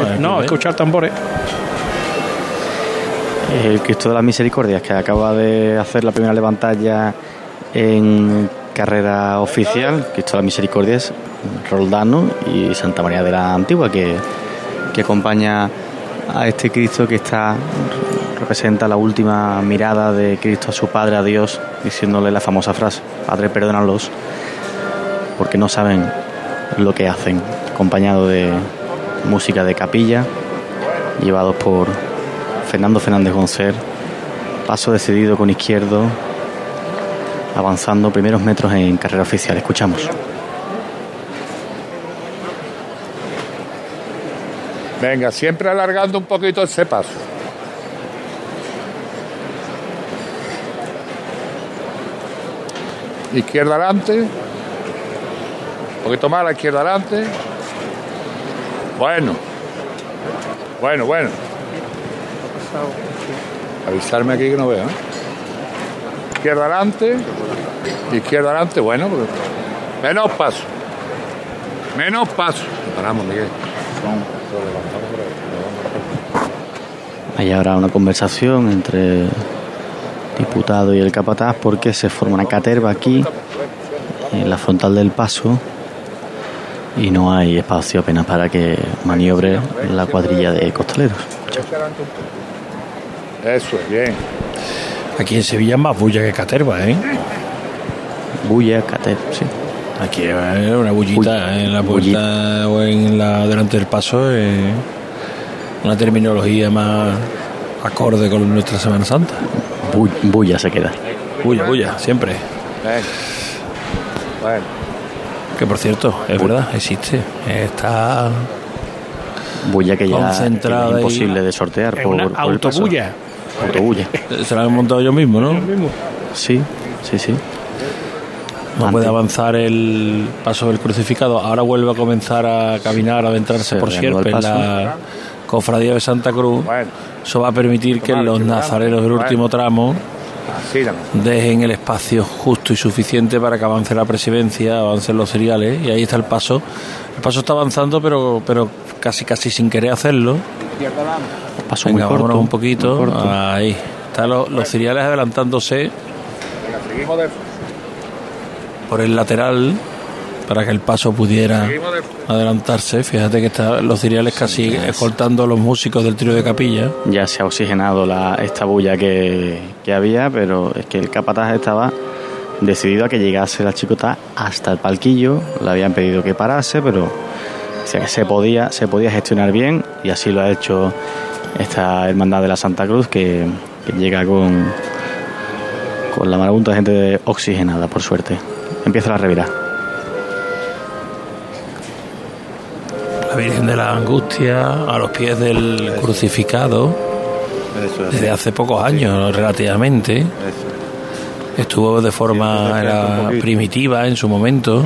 ¿no? Eh, no, escuchar tambores. El Cristo de las Misericordias, que acaba de hacer la primera levantada en carrera oficial, Cristo de las Misericordias, Roldano y Santa María de la Antigua, que, que acompaña a este Cristo que está representa la última mirada de Cristo a su Padre, a Dios, diciéndole la famosa frase, Padre, perdónalos, porque no saben lo que hacen, acompañado de música de capilla, llevados por Fernando Fernández Goncer, paso decidido con izquierdo, avanzando primeros metros en carrera oficial. Escuchamos. Venga, siempre alargando un poquito ese paso. Izquierda adelante. Un poquito más a la izquierda adelante. Bueno. Bueno, bueno. Avisarme aquí que no veo. ¿eh? Izquierda adelante. Izquierda adelante. Bueno, menos paso. Menos paso. Paramos, Miguel. Hay ahora una conversación entre diputado y el capataz porque se forma una caterva aquí en la frontal del paso y no hay espacio apenas para que maniobre la cuadrilla de costaleros. Eso es bien. Aquí en Sevilla es más bulla que caterva, ¿eh? Bulla, caterva, sí. Aquí es una bullita en la puerta o en la delante del paso, es una terminología más acorde con nuestra Semana Santa. bulla se queda. Bulla, bulla, siempre. Bueno. Que por cierto, es verdad, existe. Está bulla que ya, concentrada que ya es imposible de sortear Es por, una por autobulla. Autobulla. Se la han montado yo mismo, ¿no? Sí, sí, sí. No Antes- puede avanzar el paso del crucificado. Ahora vuelve a comenzar a caminar, a adentrarse Se por el en la cofradía de Santa Cruz. Bueno. Eso va a permitir que los tomar, nazarenos del último tramo. Dejen el espacio justo y suficiente para que avance la presidencia, avancen los cereales. Y ahí está el paso. El paso está avanzando, pero, pero casi casi sin querer hacerlo. Paso Venga, muy corto. un poquito. muy corto. Ahí. Están los, los cereales adelantándose por el lateral para que el paso pudiera adelantarse. Fíjate que están los cereales casi escoltando a los músicos del trío de capilla. Ya se ha oxigenado la, esta bulla que, que había, pero es que el capataz estaba decidido a que llegase la chicota hasta el palquillo. Le habían pedido que parase, pero que se podía, se podía gestionar bien y así lo ha hecho esta hermandad de la Santa Cruz que, que llega con, con la marabunta de gente oxigenada, por suerte. Empieza la revira. Virgen de la Angustia a los pies del crucificado desde hace pocos años relativamente. Estuvo de forma era primitiva en su momento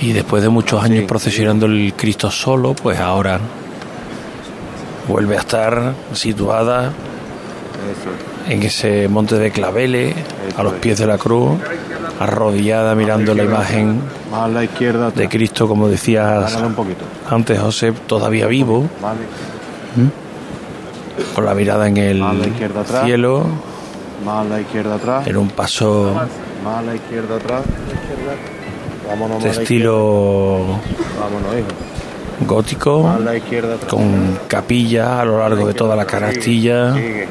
y después de muchos años procesionando el Cristo solo, pues ahora vuelve a estar situada en ese monte de claveles, a los pies de la cruz, arrodillada mirando la imagen Más la izquierda. de Cristo, como decías un poquito. antes, José, todavía vivo, Vale. con la mirada en el la cielo, Más a la izquierda atrás. en un paso Más a la izquierda atrás. Vámonos de estilo izquierda. Vámonos, hijo. gótico, Más a la izquierda atrás. con capilla a lo largo de toda la canastilla, Sigue.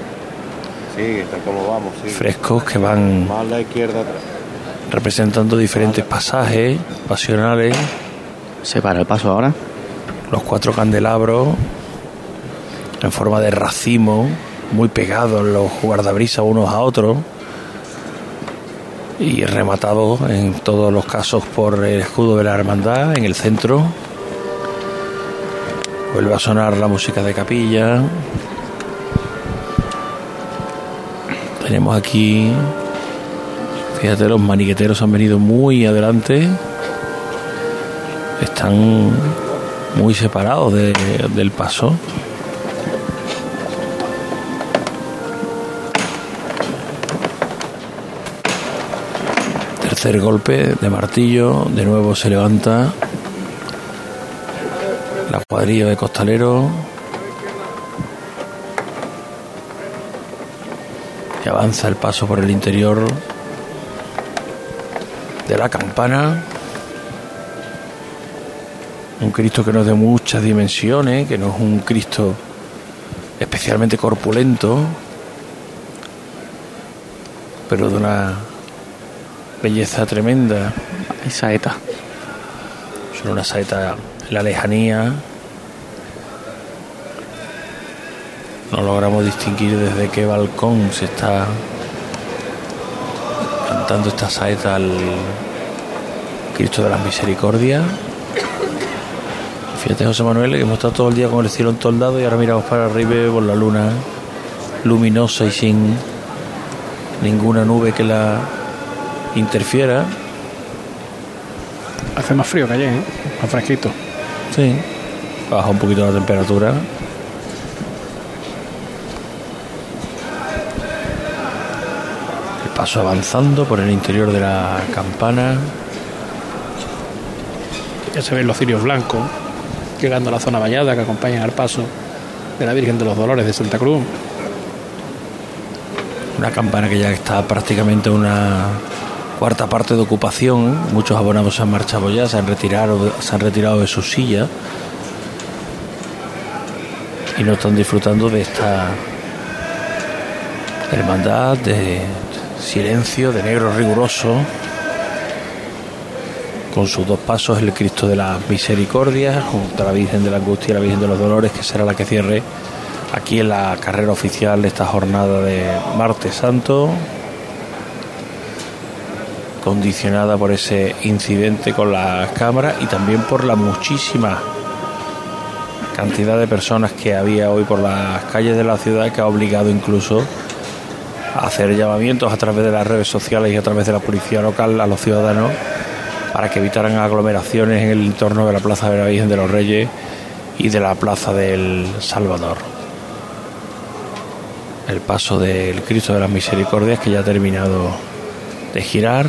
Sigue, está como vamos. Sigue. frescos que van Más la izquierda atrás. Representando diferentes pasajes pasionales, Se para el paso ahora. los cuatro candelabros en forma de racimo, muy pegados los guardabrisas unos a otros y rematados en todos los casos por el escudo de la hermandad en el centro. Vuelve a sonar la música de capilla. Tenemos aquí, fíjate, los maniqueteros han venido muy adelante. Están muy separados de- del paso. Tercer golpe de martillo, de nuevo se levanta La cuadrilla de costalero. Y avanza el paso por el interior de la campana. Un Cristo que no es de muchas dimensiones, que no es un Cristo especialmente corpulento, pero de una belleza tremenda. Hay saeta. Son una saeta en la lejanía. No logramos distinguir desde qué balcón se está cantando esta saeta al Cristo de la Misericordia. Fíjate José Manuel que hemos estado todo el día con el cielo entoldado y ahora miramos para arriba por la luna luminosa y sin ninguna nube que la interfiera. Hace más frío que ayer, ¿eh? más fresquito. Sí, baja un poquito la temperatura. Avanzando por el interior de la campana. Ya se ven los cirios blancos llegando a la zona vallada que acompañan al paso de la Virgen de los Dolores de Santa Cruz. Una campana que ya está prácticamente una cuarta parte de ocupación. Muchos abonados se han marchado ya, se han retirado, se han retirado de sus sillas y no están disfrutando de esta hermandad de silencio, de negro riguroso, con sus dos pasos el Cristo de la Misericordia, junto a la Virgen de la Angustia y la Virgen de los Dolores, que será la que cierre aquí en la carrera oficial de esta jornada de Martes Santo, condicionada por ese incidente con las cámaras y también por la muchísima cantidad de personas que había hoy por las calles de la ciudad que ha obligado incluso hacer llamamientos a través de las redes sociales y a través de la policía local a los ciudadanos para que evitaran aglomeraciones en el entorno de la Plaza de la Virgen de los Reyes y de la Plaza del Salvador. El paso del Cristo de las Misericordias que ya ha terminado de girar,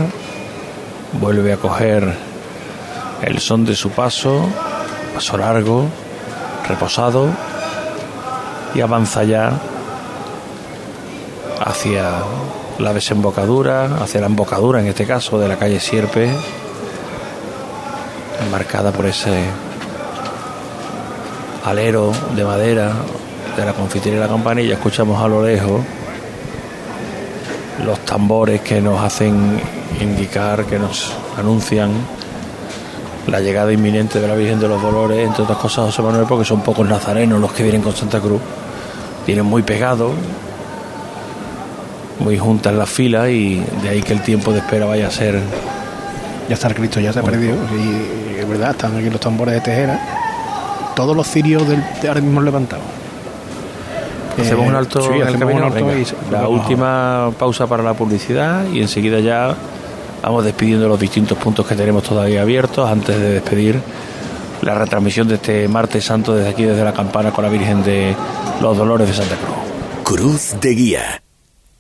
vuelve a coger el son de su paso, paso largo, reposado y avanza ya hacia la desembocadura, hacia la embocadura en este caso de la calle Sierpe, marcada por ese alero de madera de la confitería de la campanilla. Escuchamos a lo lejos los tambores que nos hacen indicar, que nos anuncian la llegada inminente de la Virgen de los Dolores, entre otras cosas, José Manuel, porque son pocos nazarenos los que vienen con Santa Cruz. Vienen muy pegados, muy juntas las filas y de ahí que el tiempo de espera vaya a ser. Ya está el Cristo, ya se ha perdido. Y es verdad, están aquí los tambores de tejera. Todos los cirios del, de ahora mismo levantados. Hacemos un alto, sí, en el hacemos camino? un alto Venga, y- la vamos. última pausa para la publicidad y enseguida ya vamos despidiendo los distintos puntos que tenemos todavía abiertos antes de despedir la retransmisión de este martes santo desde aquí, desde la campana con la Virgen de los Dolores de Santa Cruz. Cruz de Guía.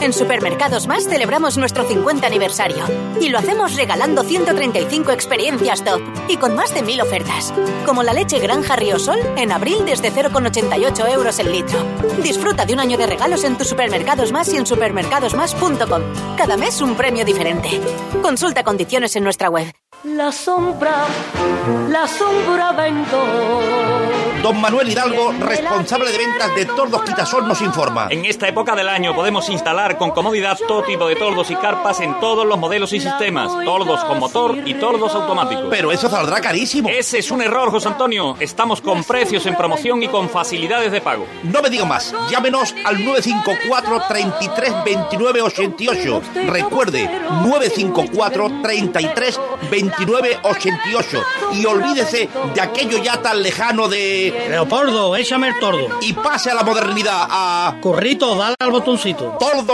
En Supermercados Más celebramos nuestro 50 aniversario y lo hacemos regalando 135 experiencias top y con más de 1000 ofertas, como la leche Granja Riosol en abril desde 0,88 euros el litro. Disfruta de un año de regalos en tus Supermercados Más y en supermercadosmás.com. Cada mes un premio diferente. Consulta condiciones en nuestra web. La sombra, la sombra vendo. Don Manuel Hidalgo, responsable de ventas de Tordos Quitasol, nos informa. En esta época del año podemos instalar con comodidad todo tipo de toldos y carpas en todos los modelos y sistemas. Toldos con motor y toldos automáticos. Pero eso saldrá carísimo. Ese es un error, José Antonio. Estamos con precios en promoción y con facilidades de pago. No me diga más. Llámenos al 954 33 29 88. Recuerde, 954 33 29 88. Y olvídese de aquello ya tan lejano de Leopoldo, échame el tordo. Y pase a la modernidad a Currito, dale al botoncito.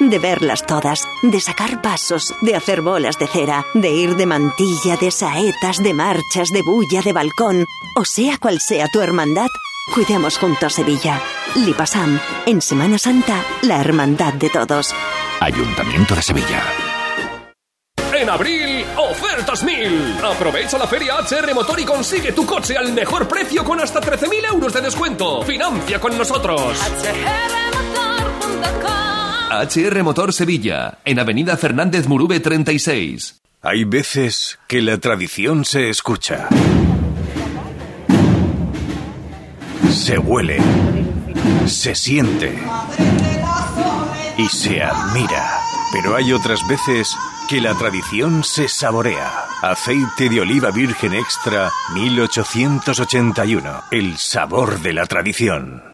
de verlas todas, de sacar pasos, de hacer bolas de cera, de ir de mantilla, de saetas, de marchas, de bulla, de balcón, o sea cual sea tu hermandad, cuidemos juntos Sevilla. Lipasam, en Semana Santa, la hermandad de todos. Ayuntamiento de Sevilla. En abril, ofertas mil. Aprovecha la feria HR Motor y consigue tu coche al mejor precio con hasta 13.000 euros de descuento. Financia con nosotros. HR Motor Sevilla, en Avenida Fernández Murube 36. Hay veces que la tradición se escucha. Se huele. Se siente. Y se admira. Pero hay otras veces que la tradición se saborea. Aceite de oliva virgen extra 1881. El sabor de la tradición.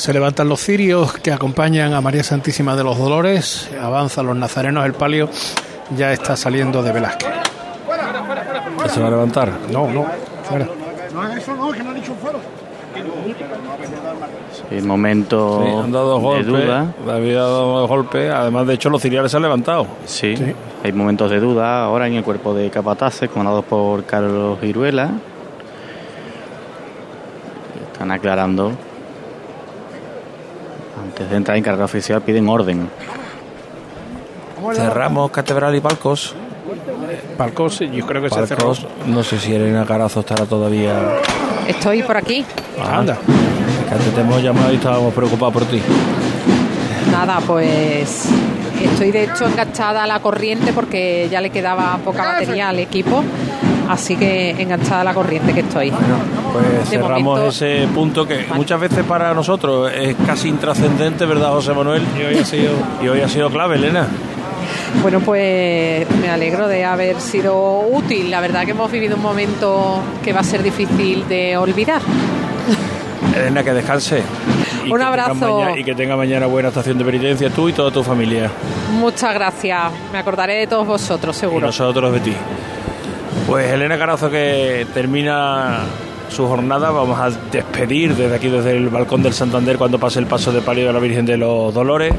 Se levantan los cirios que acompañan a María Santísima de los Dolores, avanzan los nazarenos, el palio ya está saliendo de Velázquez. ¿Ya se va a levantar? No, no, fuera. No, eso no, que no ha dicho fuera. Sí, momento Sí, han dado de duda. David ha dado golpes. Además, de hecho, los ciriales se han levantado. Sí, hay momentos de duda ahora en el cuerpo de capataces comandados por Carlos Iruela. Están aclarando. Antes de entrar en carrera oficial piden orden. Cerramos Catedral y Palcos. Palcos, yo creo que se cerró. Palcos, no sé si Elena Carazo estará todavía. Estoy por aquí. Anda. Que antes te hemos llamado y estábamos preocupados por ti. Nada, pues estoy de hecho enganchada a la corriente porque ya le quedaba poca batería al equipo. Así que enganchada a la corriente que estoy. Pues De cerramos momento- ese punto que muchas veces para nosotros es casi intrascendente, ¿verdad, José Manuel? Y hoy ha sido, y hoy ha sido clave, Elena. Bueno, pues me alegro de haber sido útil. La verdad que hemos vivido un momento que va a ser difícil de olvidar. Elena, que descanse. Y Un que abrazo. y que tenga mañana buena estación de penitencia tú y toda tu familia. Muchas gracias. Me acordaré de todos vosotros, Y seguro. nosotros de ti. Pues Elena Carazo que termina su jornada, vamos a despedir desde aquí, desde el balcón del Santander, cuando pase el paso de palio de la Virgen de los Dolores.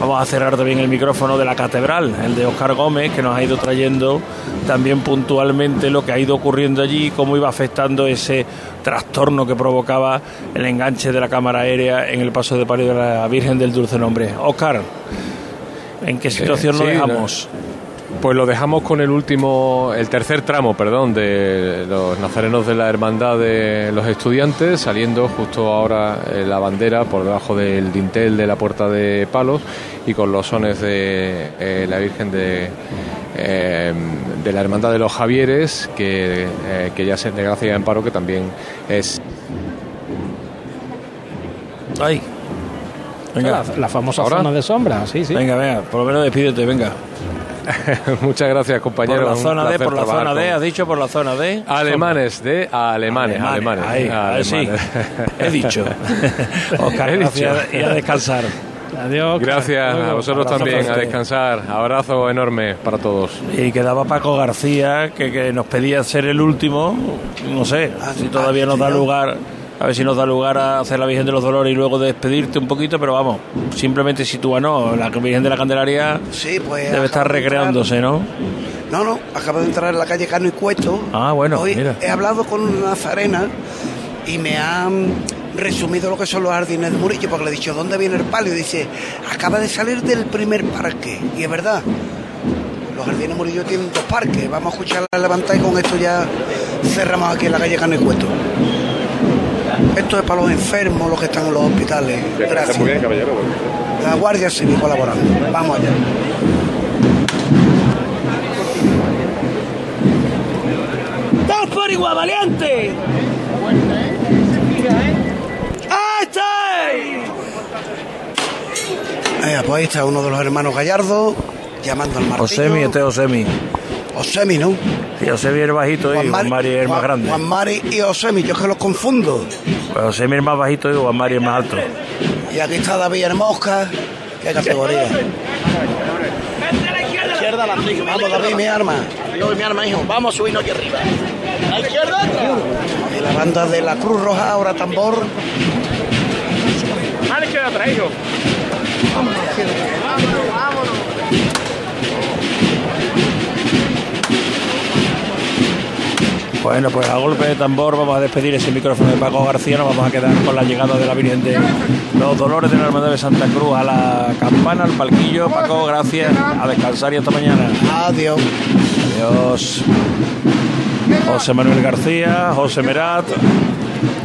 Vamos a cerrar también el micrófono de la catedral, el de Oscar Gómez, que nos ha ido trayendo también puntualmente lo que ha ido ocurriendo allí, cómo iba afectando ese trastorno que provocaba el enganche de la cámara aérea en el paso de palio de la Virgen del Dulce Nombre. Oscar, ¿en qué situación Eh, lo sí, dejamos? Pues lo dejamos con el último, el tercer tramo, perdón, de los nazarenos de la Hermandad de los Estudiantes, saliendo justo ahora eh, la bandera por debajo del dintel de la Puerta de Palos y con los sones de eh, la Virgen de, eh, de la Hermandad de los Javieres, que, eh, que ya se de Gracia y Amparo, que también es Ay. Venga. La, la famosa ¿Ahora? zona de sombra, sí, sí. Venga, venga, por lo menos despídete, venga. Muchas gracias, compañero. Por la zona D, por la zona D, con- has dicho por la zona D. Alemanes, de alemanes, alemanes. Ahí, ahí sí. He dicho. Oscar, He gracias dicho. y a descansar. Adiós. Gracias a vosotros Abrazo también, a descansar. Abrazo enorme para todos. Y quedaba Paco García, que, que nos pedía ser el último. No sé si todavía nos da lugar, a ver si nos da lugar a hacer la Virgen de los Dolores y luego despedirte un poquito, pero vamos, simplemente sitúanos. La Virgen de la Candelaria Sí, pues. debe estar recreándose, ¿no? No, no, acabo de entrar en la calle Cano y Cueto. Ah, bueno, Hoy mira. he hablado con una nazarena y me han, resumido lo que son los jardines de Murillo, porque le he dicho, ¿dónde viene el palio? Dice, acaba de salir del primer parque. Y es verdad, los jardines de Murillo tienen dos parques. Vamos a escuchar la levantada y con esto ya cerramos aquí en la calle Canecueto. Esto es para los enfermos, los que están en los hospitales. Gracias. Muy bien, caballero. La Guardia Civil colaborando. Vamos allá. ¡Dos por igual, valiente! ¡Ahí está! Eh, pues ahí está uno de los hermanos Gallardo llamando al martillo. Osemi, este es Osemi. Osemi, ¿no? Sí, Osemi es el bajito y Juan Mari es el más grande. Juan Mari y Osemi, yo es que los confundo. Pues Osemi es el más bajito y Juan Mari es más alto. Y aquí está David Hermosca. Qué categoría. Izquierda la hijo. Vamos, David, mi arma. Yo y mi arma, hijo. Vamos a subirnos aquí arriba. A la izquierda. Y la banda de la Cruz Roja, ahora tambor. A la izquierda otra, hijo. Vámonos, vámonos. Bueno, pues a golpe de tambor vamos a despedir ese micrófono de Paco García. Nos vamos a quedar con la llegada de la Virgen de los Dolores de la Hermandad de Santa Cruz a la campana, al palquillo. Paco, gracias. A descansar y hasta mañana. Adiós. Adiós. José Manuel García, José Merat,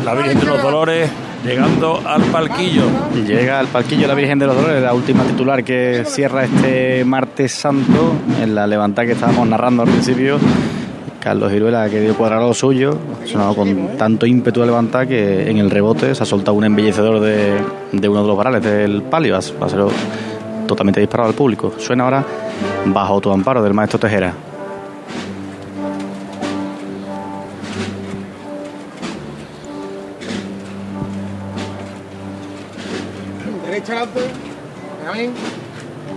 la Virgen de los Dolores, llegando al palquillo. Llega al palquillo la Virgen de los Dolores, la última titular que cierra este martes santo en la levantada que estábamos narrando al principio. Carlos Giruela que dio cuadrado lo suyo, sonado con tanto ímpetu a levantar que en el rebote se ha soltado un embellecedor de, de uno de los varales del palio, ha, ha sido totalmente disparado al público. Suena ahora bajo tu amparo del maestro Tejera. Derecha adelante. Benjamín.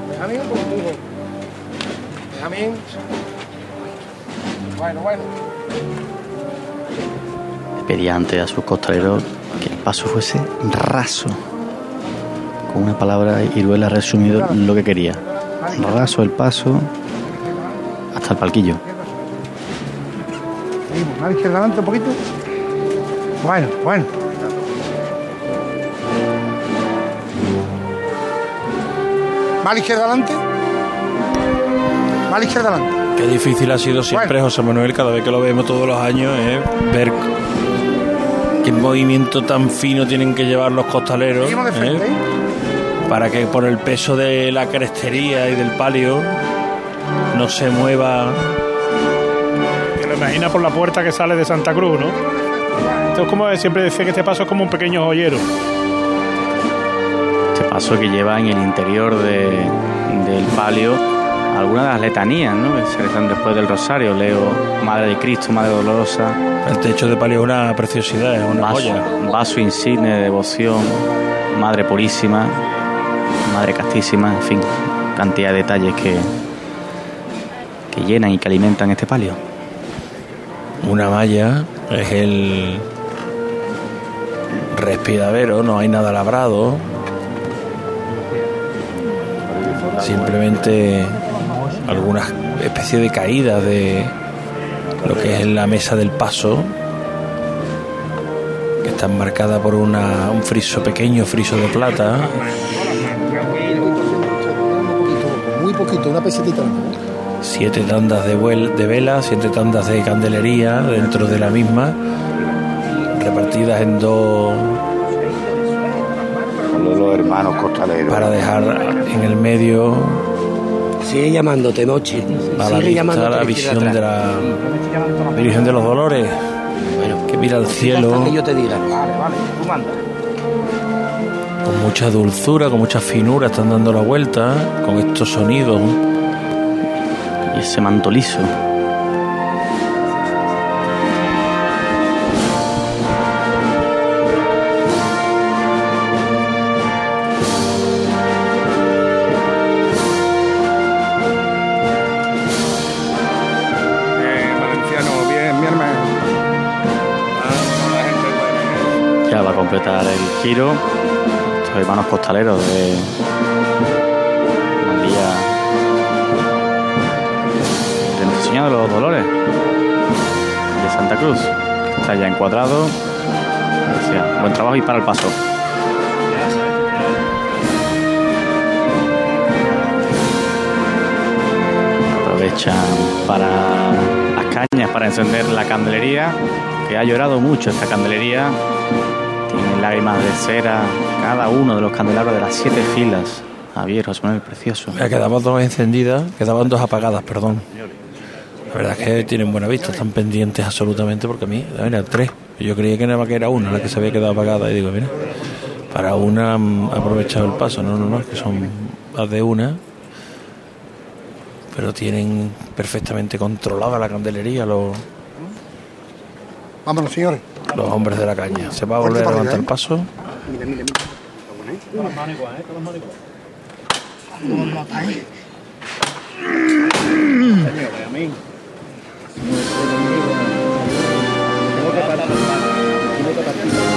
Benjamín un poco. Bueno, bueno. pedía antes a sus costaleros que el paso fuese raso. Con una palabra, Iruela ha resumido lo que quería. Raso el paso hasta el palquillo. Seguimos. La izquierda adelante un poquito. Bueno, bueno. Más a la izquierda adelante. Más a la izquierda adelante. Qué difícil ha sido siempre José Manuel, cada vez que lo vemos todos los años, ¿eh? ver qué movimiento tan fino tienen que llevar los costaleros ¿eh? ¿eh? para que por el peso de la crestería y del palio no se mueva. Que lo imagina por la puerta que sale de Santa Cruz, ¿no? Esto es como siempre decía que este paso es como un pequeño joyero. Este paso que lleva en el interior de- del palio algunas de las letanías, ¿no? Que se rezan después del rosario. Leo Madre de Cristo, Madre Dolorosa. El techo de palio es una preciosidad, es una vaso, joya. Vaso insigne de devoción, Madre Purísima, Madre Castísima, en fin, cantidad de detalles que, que llenan y que alimentan este palio. Una malla es el respiradero, no hay nada labrado. Simplemente algunas especie de caídas de lo que es la mesa del paso, que está marcada por una, un friso pequeño, friso de plata. Muy poquito, una pesetita. siete tandas de, vuel- de velas, siete tandas de candelería dentro de la misma, repartidas en dos Los, los hermanos costaleros. para dejar en el medio Sigue llamándote, Noche. a la Sigue vista llamándote la visión de la Virgen de los Dolores, que mira al cielo Que yo te diga. Vale, vale, tú manda. con mucha dulzura, con mucha finura, están dando la vuelta con estos sonidos. Y ese manto liso. Completar el giro. Estos hermanos costaleros de la vía de Nuestro Señor de los Dolores de Santa Cruz. Está ya encuadrado. Buen trabajo y para el paso. Aprovechan para las cañas para encender la candelería, que ha llorado mucho esta candelería. Lágrimas de cera cada uno de los candelabros de las siete filas. Javier, José Manuel, precioso. Ya quedaban dos encendidas, quedaban dos apagadas, perdón. La verdad es que tienen buena vista, están pendientes absolutamente, porque a mí, mira, tres. Yo creía que nada más que era una la que se había quedado apagada, y digo, mira, para una han aprovechado el paso, no, no, no, es que son más de una, pero tienen perfectamente controlada la candelería los, Vámonos, señores. Los hombres de la caña. Se va a volver a levantar el paso. Mira, mira, mira. Con las manos igual, ¿eh? Con las manos igual.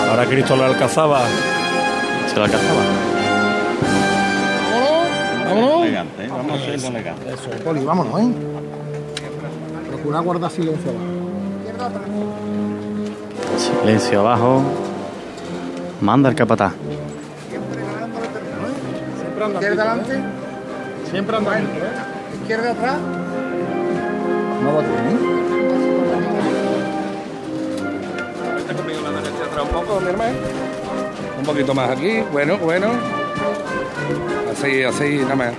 Ahora Cristo la alcazaba. Se la alcanzaba. Vámonos. Elegante, ¿eh? Vamos a ser elegante. Poli, vámonos, ¿eh? Procura guardar silencio. Silencio abajo. Manda el capataz. Izquierda adelante. Siempre anda Izquierda atrás. No va bien, Vente conmigo la derecha atrás un poco, mi hermano. Un poquito más aquí. Bueno, bueno. Así, así, nada más.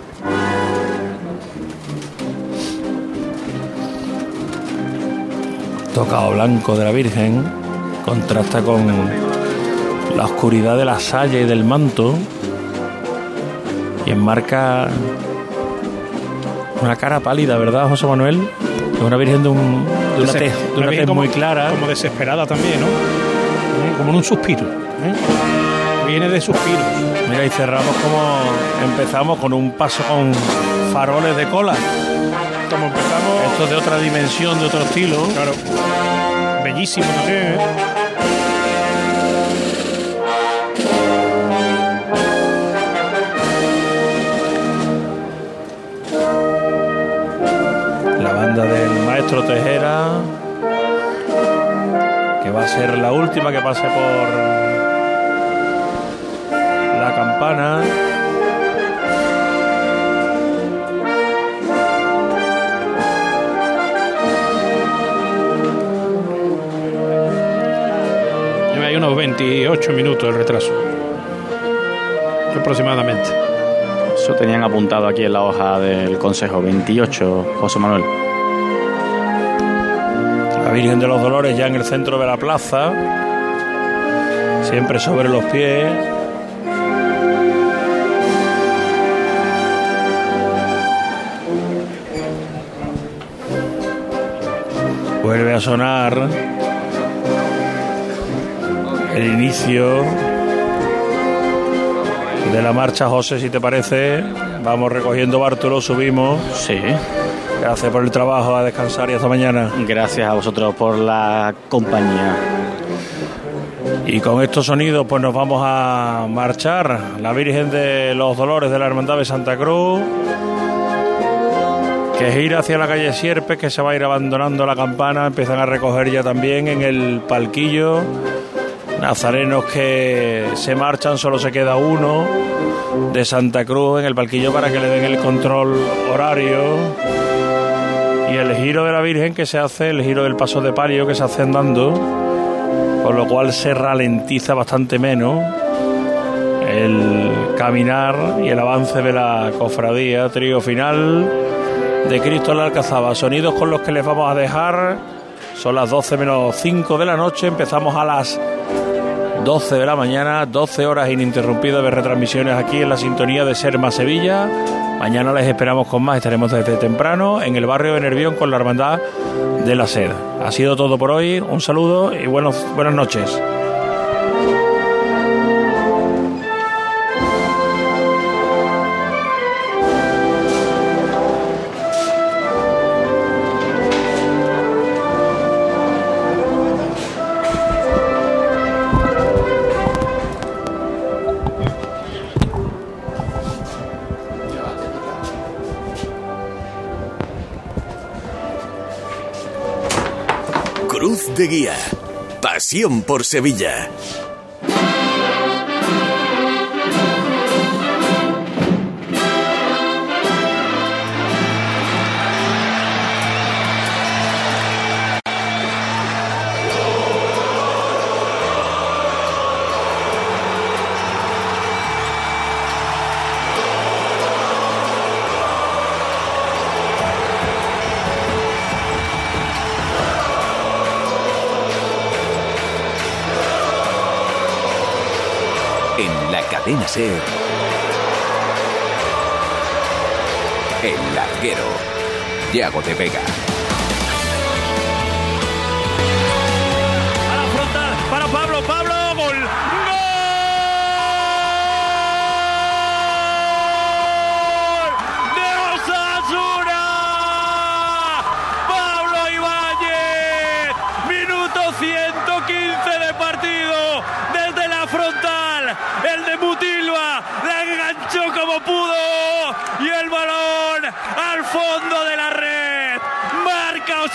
tocado blanco de la Virgen contrasta con la oscuridad de la saya y del manto y enmarca una cara pálida, ¿verdad, José Manuel? Es una Virgen de, un, de una tez, de una virgen tez como- muy clara. Como desesperada también, ¿no? ¿Eh? Como en un suspiro. ¿eh? Viene de suspiros. Mira, y cerramos como empezamos con un paso con faroles de cola. Como empezamos. Esto es de otra dimensión, de otro estilo. Claro. Bellísimo también, ¿eh? La banda del maestro Tejera, que va a ser la última que pase por la campana. Unos 28 minutos de retraso. Aproximadamente. Eso tenían apuntado aquí en la hoja del consejo. 28, José Manuel. La Virgen de los Dolores ya en el centro de la plaza, siempre sobre los pies. Vuelve a sonar el inicio de la marcha, José, si te parece. Vamos recogiendo Bartolo, subimos. Sí. Gracias por el trabajo, a descansar y hasta mañana. Gracias a vosotros por la compañía. Y con estos sonidos pues nos vamos a marchar. La Virgen de los Dolores de la Hermandad de Santa Cruz. Que gira hacia la calle Sierpes, que se va a ir abandonando la campana. Empiezan a recoger ya también en el palquillo. Nazarenos que se marchan, solo se queda uno de Santa Cruz en el palquillo para que le den el control horario. Y el giro de la Virgen que se hace, el giro del paso de palio que se hace andando con lo cual se ralentiza bastante menos el caminar y el avance de la cofradía, trío final de Cristo en la Alcazaba. Sonidos con los que les vamos a dejar. Son las 12 menos 5 de la noche. Empezamos a las 12 de la mañana, 12 horas ininterrumpidas de retransmisiones aquí en la sintonía de Serma Sevilla. Mañana les esperamos con más. Estaremos desde temprano en el barrio de Nervión con la Hermandad de la Sed. Ha sido todo por hoy. Un saludo y buenos, buenas noches. Pasión por Sevilla. Cadena Ser. El larguero. Yago de Vega.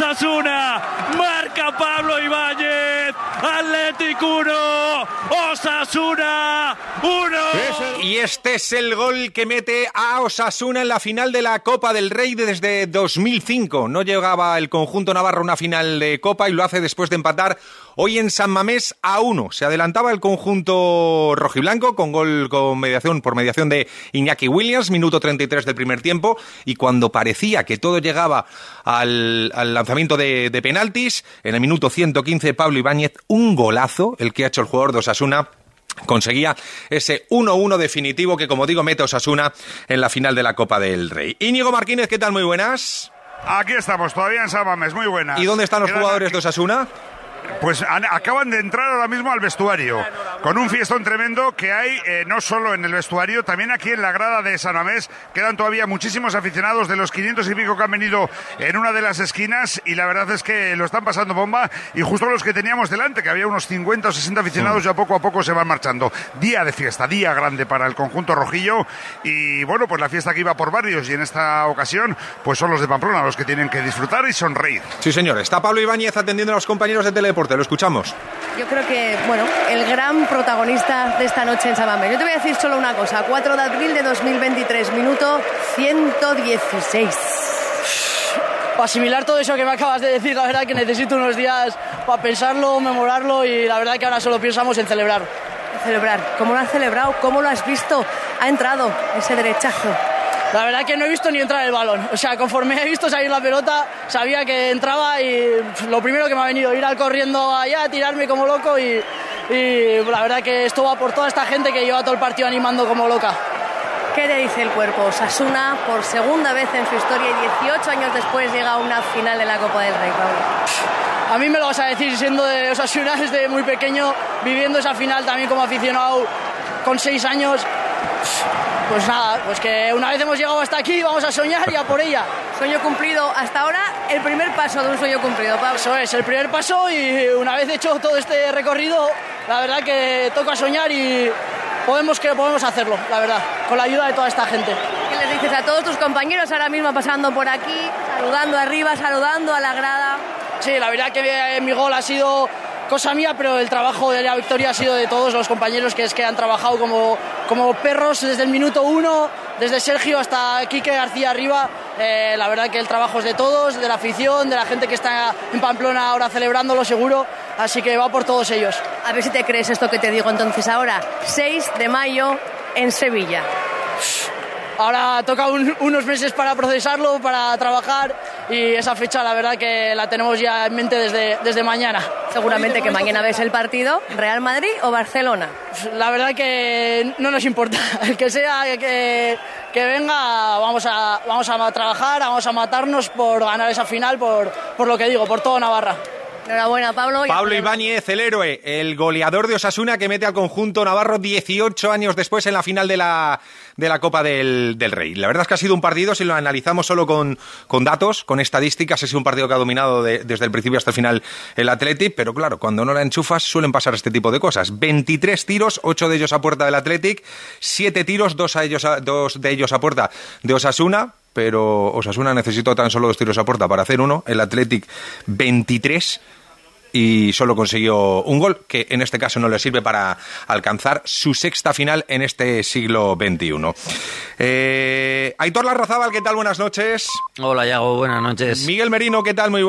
Osasuna, marca Pablo Ibáñez, Atlético 1, Osasuna 1. Y este es el gol que mete a Osasuna en la final de la Copa del Rey desde 2005. No llegaba el conjunto navarro a una final de Copa y lo hace después de empatar hoy en San Mamés a uno. Se adelantaba el conjunto rojiblanco con gol con mediación, por mediación de Iñaki Williams, minuto 33 del primer tiempo. Y cuando parecía que todo llegaba al, lanzamiento de, de penaltis, en el minuto 115 Pablo Ibáñez, un golazo, el que ha hecho el jugador de Osasuna conseguía ese 1-1 definitivo que, como digo, mete a Osasuna en la final de la Copa del Rey. Íñigo Martínez, ¿qué tal? Muy buenas. Aquí estamos, todavía en Sábames, muy buenas. ¿Y dónde están los Quedan jugadores aquí- de Osasuna? Pues han- acaban de entrar ahora mismo al vestuario, con un fiestón tremendo que hay eh, no solo en el vestuario, también aquí en la grada de San Mamés. Quedan todavía muchísimos aficionados de los 500 y pico que han venido en una de las esquinas y la verdad es que lo están pasando bomba y justo los que teníamos delante, que había unos 50 o 60 aficionados, ya poco a poco se van marchando. Día de fiesta, día grande para el conjunto rojillo y bueno, pues la fiesta que iba por barrios y en esta ocasión pues son los de Pamplona los que tienen que disfrutar y sonreír. Sí, señor. Está Pablo Ibáñez atendiendo a los compañeros de Teledeporte. Lo escuchamos. Yo creo que, bueno, el gran protagonista de esta noche en Sabamés. Yo te voy a decir solo una cosa. 4 de abril de 2023, minuto 116. Para asimilar todo eso que me acabas de decir, la verdad que necesito unos días para pensarlo, memorarlo y la verdad que ahora solo pensamos en celebrar. Celebrar. ¿Cómo lo has celebrado? ¿Cómo lo has visto? Ha entrado ese derechazo. La verdad que no he visto ni entrar el balón. O sea, conforme he visto salir la pelota, sabía que entraba y lo primero que me ha venido, ir al corriendo allá, tirarme como loco y, y la verdad que esto va por toda esta gente que lleva todo el partido animando como loca. ¿Qué te dice el cuerpo? Osasuna, por segunda vez en su historia y 18 años después, llega a una final de la Copa del Rey, Pablo. A mí me lo vas a decir siendo de Osasuna desde muy pequeño, viviendo esa final también como aficionado con seis años. Pues nada, pues que una vez hemos llegado hasta aquí, vamos a soñar y a por ella. Sueño cumplido hasta ahora, el primer paso de un sueño cumplido, Pablo. Eso es, el primer paso y una vez hecho todo este recorrido, la verdad que toca soñar y podemos que podemos hacerlo, la verdad, con la ayuda de toda esta gente. ¿Qué les dices a todos tus compañeros ahora mismo pasando por aquí, saludando arriba, saludando a la grada? Sí, la verdad que mi gol ha sido cosa mía, pero el trabajo de la victoria ha sido de todos los compañeros que es que han trabajado como, como perros desde el minuto uno, desde Sergio hasta Quique García arriba. Eh, la verdad que el trabajo es de todos, de la afición, de la gente que está en Pamplona ahora celebrándolo seguro, así que va por todos ellos. A ver si te crees esto que te digo entonces ahora. 6 de mayo en Sevilla. Ahora toca un- unos meses para procesarlo, para trabajar y esa fecha la verdad que la tenemos ya en mente desde, desde mañana. Seguramente que mañana ves el partido, Real Madrid o Barcelona. La verdad que no nos importa. El que sea que, que venga, vamos a, vamos a trabajar, vamos a matarnos por ganar esa final, por, por lo que digo, por todo Navarra. Enhorabuena, Pablo. Pablo Ibáñez, el héroe, el goleador de Osasuna que mete al conjunto navarro 18 años después en la final de la, de la Copa del, del Rey. La verdad es que ha sido un partido, si lo analizamos solo con, con datos, con estadísticas, ha sido un partido que ha dominado de- desde el principio hasta el final el Athletic, pero claro, cuando no la enchufas suelen pasar este tipo de cosas. 23 tiros, 8 de ellos a puerta del Athletic, 7 tiros, 2, a ellos a- de ellos a puerta de Osasuna, pero Osasuna necesitó tan solo dos tiros a puerta para hacer uno, el Athletic 23 y solo consiguió un gol, que en este caso no le sirve para alcanzar su sexta final en este siglo XXI. Eh, Aitor Larrazábal, ¿qué tal? Buenas noches. Hola, Yago, buenas noches. Miguel Merino, ¿qué tal? Muy